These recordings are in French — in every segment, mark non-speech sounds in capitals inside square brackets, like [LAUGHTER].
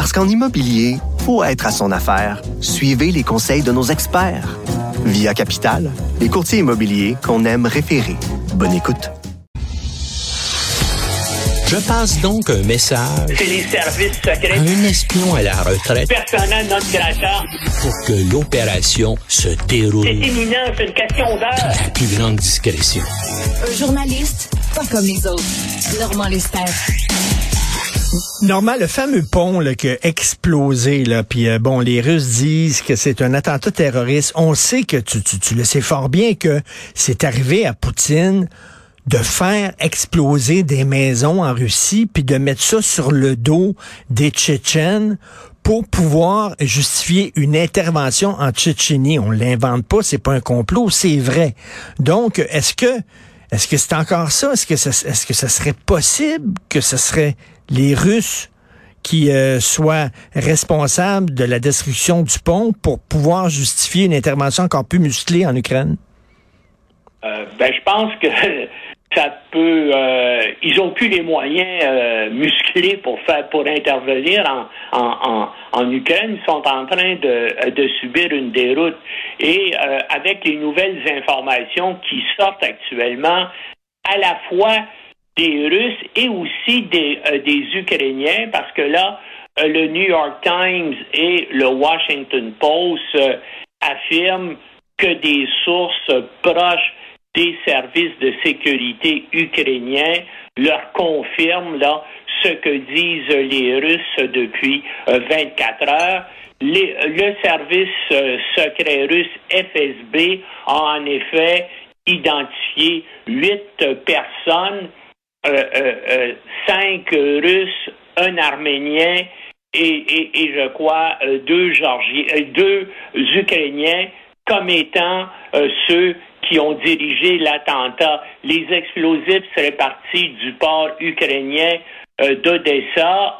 Parce qu'en immobilier, faut être à son affaire. Suivez les conseils de nos experts. Via Capital, les courtiers immobiliers qu'on aime référer. Bonne écoute. Je passe donc un message C'est les services à secrets. un espion à la retraite Personnel non grata. pour que l'opération se déroule C'est imminent, c'est une question d'heure. la plus grande discrétion. Un journaliste, pas comme les autres. Normand Lester. Normand, le fameux pont là, qui a explosé, puis euh, bon, les Russes disent que c'est un attentat terroriste. On sait que tu, tu, le sais fort bien que c'est arrivé à Poutine de faire exploser des maisons en Russie, puis de mettre ça sur le dos des Tchétchènes pour pouvoir justifier une intervention en Tchétchénie. On l'invente pas, c'est pas un complot, c'est vrai. Donc, est-ce que est-ce que c'est encore ça? Est-ce que ça, ça serait possible que ce serait les Russes qui euh, soient responsables de la destruction du pont pour pouvoir justifier une intervention encore plus musclée en Ukraine? Euh, ben, je pense que [LAUGHS] ça peut. euh, ils ont plus les moyens musclés pour faire pour intervenir en, en, en, Ukraine. Ils sont en train de, de subir une déroute. Et avec les nouvelles informations qui sortent actuellement, à la fois des Russes et aussi des, euh, Ukrainiens, parce que là, euh, le New York Times et le Washington Post euh, affirment que des sources proches des services de sécurité ukrainiens leur confirment ce que disent les Russes depuis euh, 24 heures. Le service secret russe FSB a en effet identifié huit personnes, cinq Russes, un Arménien et, je crois euh, deux euh, deux Ukrainiens comme étant euh, ceux qui ont dirigé l'attentat. Les explosifs seraient partis du port ukrainien euh, d'Odessa,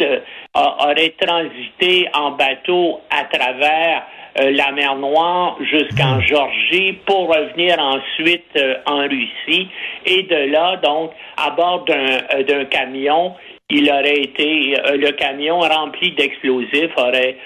euh, auraient transité en bateau à travers euh, la mer Noire jusqu'en Georgie pour revenir ensuite euh, en Russie. Et de là, donc, à bord d'un euh, camion, il aurait été, le camion rempli d'explosifs aurait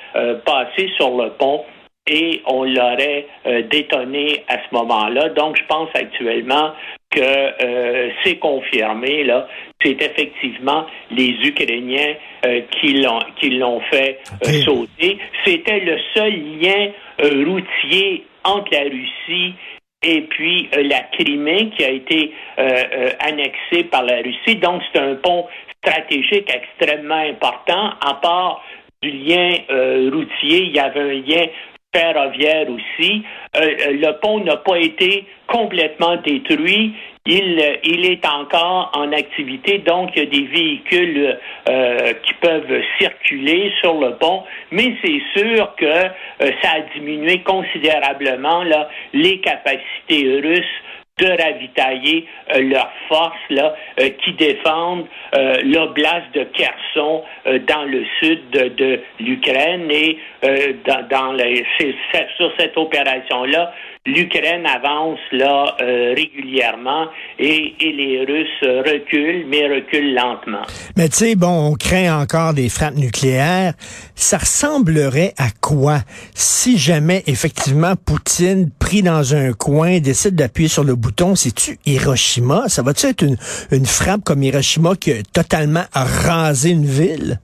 passé sur le pont et on l'aurait euh, détonné à ce moment-là. Donc, je pense actuellement que euh, c'est confirmé, là, c'est effectivement les Ukrainiens euh, qui l'ont qui l'ont fait euh, sauter. C'était le seul lien euh, routier entre la Russie et puis euh, la Crimée qui a été euh, euh, annexée par la Russie. Donc, c'est un pont stratégique extrêmement important. À part du lien euh, routier, il y avait un lien ferroviaire aussi. Euh, euh, le pont n'a pas été complètement détruit. Il, euh, il est encore en activité, donc il y a des véhicules euh, qui peuvent circuler sur le pont, mais c'est sûr que ça a diminué considérablement là, les capacités russes de ravitailler euh, leurs forces là, euh, qui défendent euh, l'oblast de Kherson dans le sud de, l'Ukraine et dans, dans les, sur cette opération-là, l'Ukraine avance là euh, régulièrement et, et les Russes reculent, mais reculent lentement. Mais tu sais, bon, on craint encore des frappes nucléaires. Ça ressemblerait à quoi si jamais, effectivement, Poutine, pris dans un coin, décide d'appuyer sur le bouton? C'est-tu Hiroshima? Ça va-tu être une, une frappe comme Hiroshima qui a totalement rasé une ville?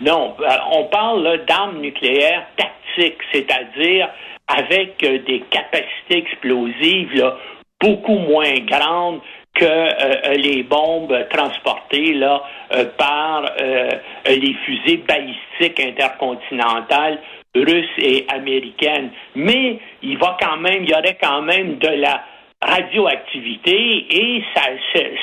Non, euh, on parle là, d'armes nucléaires tactiques, c'est-à-dire avec euh, des capacités explosives là, beaucoup moins grandes que euh, les bombes transportées là, euh, par euh, les fusées balistiques intercontinentales russes et américaines. Mais il va quand même, il y aurait quand même de la radioactivité et ça,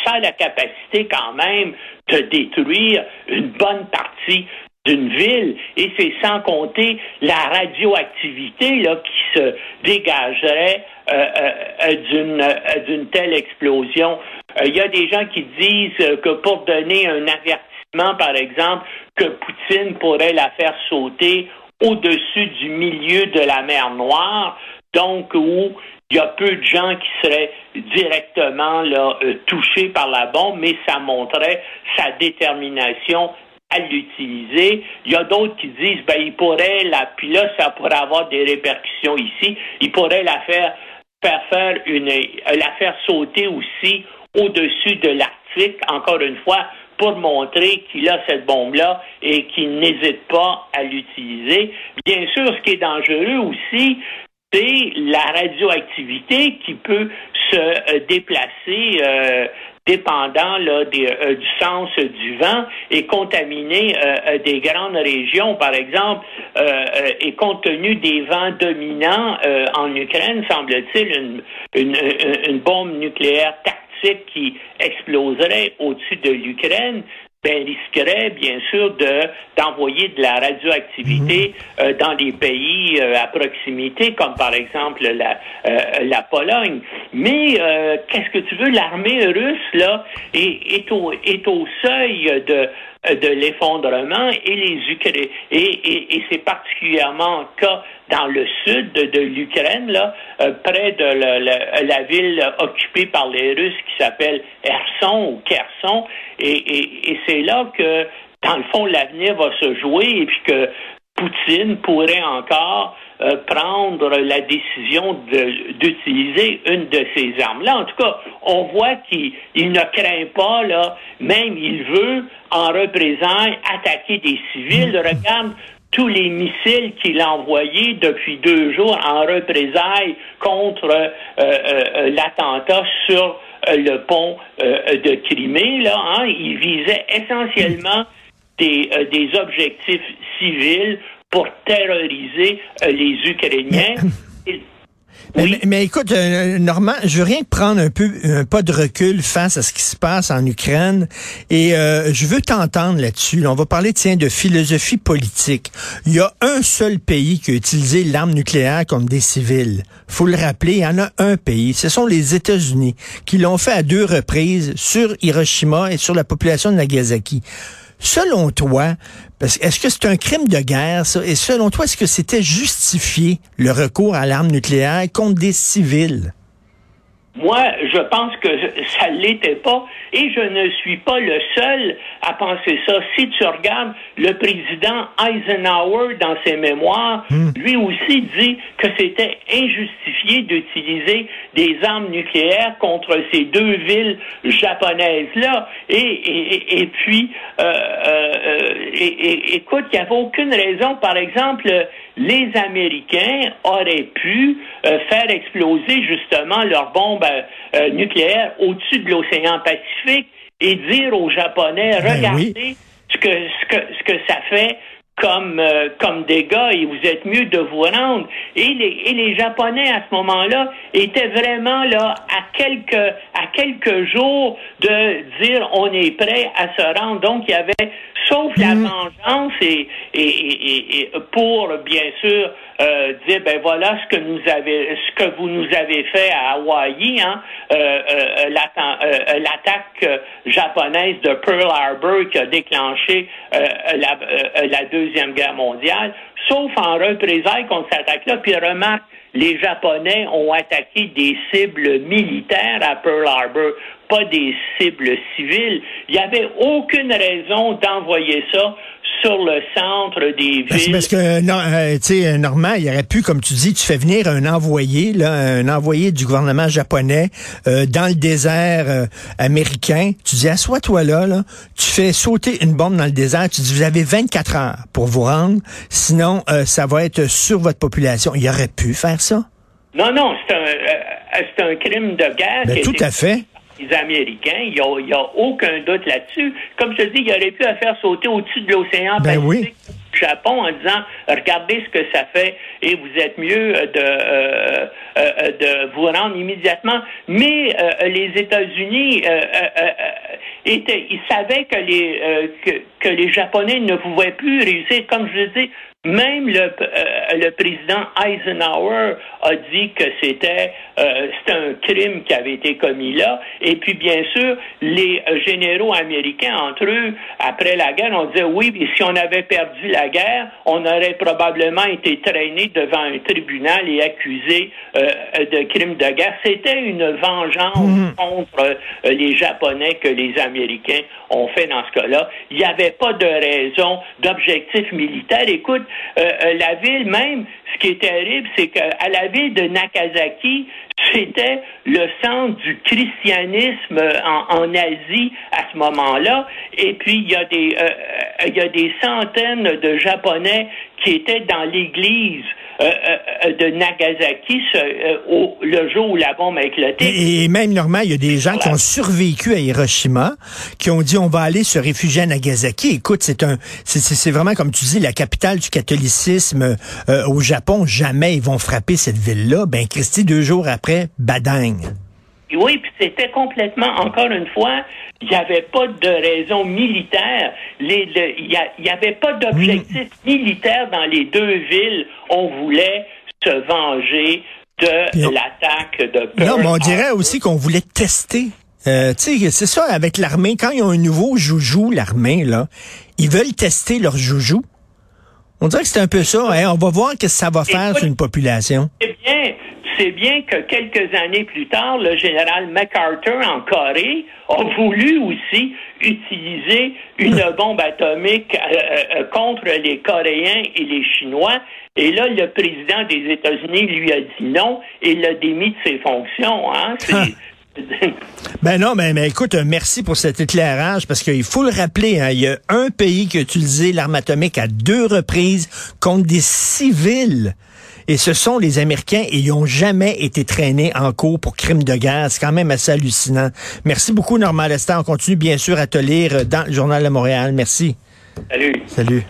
ça a la capacité quand même de détruire une bonne partie d'une ville et c'est sans compter la radioactivité là, qui se dégagerait euh, euh, euh, d'une telle explosion. Il y a des gens qui disent que pour donner un avertissement, par exemple, que Poutine pourrait la faire sauter au-dessus du milieu de la mer Noire, donc où il y a peu de gens qui seraient directement là, touchés par la bombe, mais ça montrait sa détermination l'utiliser. Il y a d'autres qui disent, ben, il pourrait la, puis là, ça pourrait avoir des répercussions ici. Il pourrait la faire, faire faire une, la faire sauter aussi au-dessus de l'Arctique, encore une fois, pour montrer qu'il a cette bombe-là et qu'il n'hésite pas à l'utiliser. Bien sûr, ce qui est dangereux aussi, c'est la radioactivité qui peut se euh, déplacer euh, dépendant là, des, euh, du sens du vent et contaminer des grandes régions, par exemple, et compte tenu des vents dominants en Ukraine, semble-t-il, une, une, une bombe nucléaire tactique qui exploserait au-dessus de l'Ukraine ben, risquerait bien sûr de d'envoyer de la radioactivité mhm. euh, dans des pays euh, à proximité, comme par exemple la, euh, la Pologne. Mais qu'est-ce que tu veux, l'armée russe là est, est, au, est au seuil de de l'effondrement et les Ukrainiens et, et, et c'est particulièrement le cas dans le sud de, l'Ukraine, là, près de la, la, ville occupée par les Russes qui s'appelle Erson ou Kherson, et, et c'est là que, dans le fond, l'avenir va se jouer et puis que Poutine pourrait encore euh, prendre la décision d'utiliser une de ces armes-là. En tout cas, on voit qu'il ne craint pas, là, même il veut, en représailles, attaquer des civils. Regarde tous les missiles qu'il a envoyés depuis deux jours en représailles contre euh, euh, l'attentat sur euh, le pont euh, de Crimée, là, hein, il visait essentiellement des, euh, des objectifs civils pour terroriser les Ukrainiens. [LAUGHS] Mais, écoute, euh, Normand, je veux rien prendre un peu un pas de recul face à ce qui se passe en Ukraine et euh, je veux t'entendre là-dessus. On va parler, tiens, de philosophie politique. Il y a un seul pays qui a utilisé l'arme nucléaire comme des civils. Faut le rappeler, il y en a un pays. Ce sont les États-Unis qui l'ont fait à deux reprises sur Hiroshima et sur la population de Nagasaki. Selon toi, est-ce que c'est un crime de guerre, ça? Et selon toi, est-ce que c'était justifié, le recours à l'arme nucléaire contre des civils? Moi, je pense que ça ne l'était pas et je ne suis pas le seul à penser ça. Si tu regardes le président Eisenhower dans ses mémoires, hmm. lui aussi dit que c'était injustifié d'utiliser des armes nucléaires contre ces deux villes japonaises-là. Et, et, et, puis, euh, euh, et, écoute, il n'y avait aucune raison, par exemple, les Américains auraient pu euh, faire exploser justement leurs bombes euh, euh, nucléaires au-dessus de l'océan Pacifique et dire aux Japonais, ben regardez ce, que, ce, que, ce que ça fait comme comme dégâts et vous êtes mieux de vous rendre et les et les japonais à ce moment-là étaient vraiment là à quelques à quelques jours de dire on est prêt à se rendre donc il y avait sauf la mm. vengeance et, et, et, pour bien sûr euh, dire ben voilà ce que nous avez ce que vous nous avez fait à Hawaï hein euh, euh, l'attaque japonaise de Pearl Harbor qui a déclenché la, deuxième guerre mondiale sauf en représailles contre cette attaque-là puis remarque les Japonais ont attaqué des cibles militaires à Pearl Harbor, pas des cibles civiles. Il n'y avait aucune raison d'envoyer ça sur le centre des villes. Parce que, non, euh, tu sais, Normand, il aurait pu, comme tu dis, tu fais venir un envoyé, là, un envoyé du gouvernement japonais euh, dans le désert euh, américain. Tu dis, assois-toi là, là, tu fais sauter une bombe dans le désert, tu dis, vous avez 24 heures pour vous rendre, sinon ça va être sur votre population. Il aurait pu faire ça? Non, non, c'est un, un crime de guerre. Ben, tout à fait Américains. Il n'y a, aucun doute là-dessus. Comme je te dis, il aurait pu faire sauter au-dessus de l'océan ben Pacifique. Japon en disant regardez ce que ça fait et vous êtes mieux de euh, euh, de vous rendre immédiatement. Mais euh, les États-Unis était, il savait que les euh, que, que les Japonais ne pouvaient plus réussir. Comme je le dis, même le, euh, le président Eisenhower a dit que c'était euh, un crime qui avait été commis là. Et puis, bien sûr, les généraux américains, entre eux, après la guerre, on disait oui, mais si on avait perdu la guerre, on aurait probablement été traîné devant un tribunal et accusé euh, de crimes de guerre. C'était une vengeance mmh. contre euh, les Japonais que les Américains ont fait dans ce cas-là. Il n'y avait pas de raison d'objectif militaire. Écoute, euh, euh, la ville même, ce qui est terrible, c'est qu'à la ville de Nagasaki, c'était le centre du christianisme en, en, Asie à ce moment-là. Et puis, il y, euh, il y a des centaines de Japonais qui étaient dans l'église euh, euh, de Nagasaki euh, le jour où la bombe a éclaté. Et, même, Normand, il y a des gens qui ont survécu à Hiroshima, qui ont dit on va aller se réfugier à Nagasaki. Écoute, c'est un, c'est vraiment comme tu dis la capitale du catholicisme au Japon. Jamais ils vont frapper cette ville-là. Ben, Christy, deux jours après, badang. Oui, puis c'était complètement, encore une fois, il n'y avait pas de raison militaire. Il n'y avait pas d'objectif militaire dans les deux villes. On voulait se venger de l'attaque de Pearl Non, mais on dirait aussi qu'on voulait tester. Euh, tu sais, c'est ça, avec l'armée, quand ils ont un nouveau joujou, l'armée, là, ils veulent tester leur joujou. On dirait que c'est un peu ça. Hein? On va voir ce que ça va faire sur une population. Eh bien, c'est bien que quelques années plus tard, le général MacArthur en Corée a voulu aussi utiliser une [LAUGHS] bombe atomique euh, euh, contre les Coréens et les Chinois. Et là, le président des États-Unis lui a dit non et l'a démis de ses fonctions. Hein? [LAUGHS] ben non, mais, mais, écoute, merci pour cet éclairage parce qu'il faut le rappeler, hein, il y a un pays qui a utilisé l'arme atomique à deux reprises contre des civils. Et ce sont les Américains et ils n'ont jamais été traînés en cours pour crimes de guerre. C'est quand même assez hallucinant. Merci beaucoup, Normand Lester. On continue bien sûr à te lire dans le Journal de Montréal. Merci. Salut. Salut.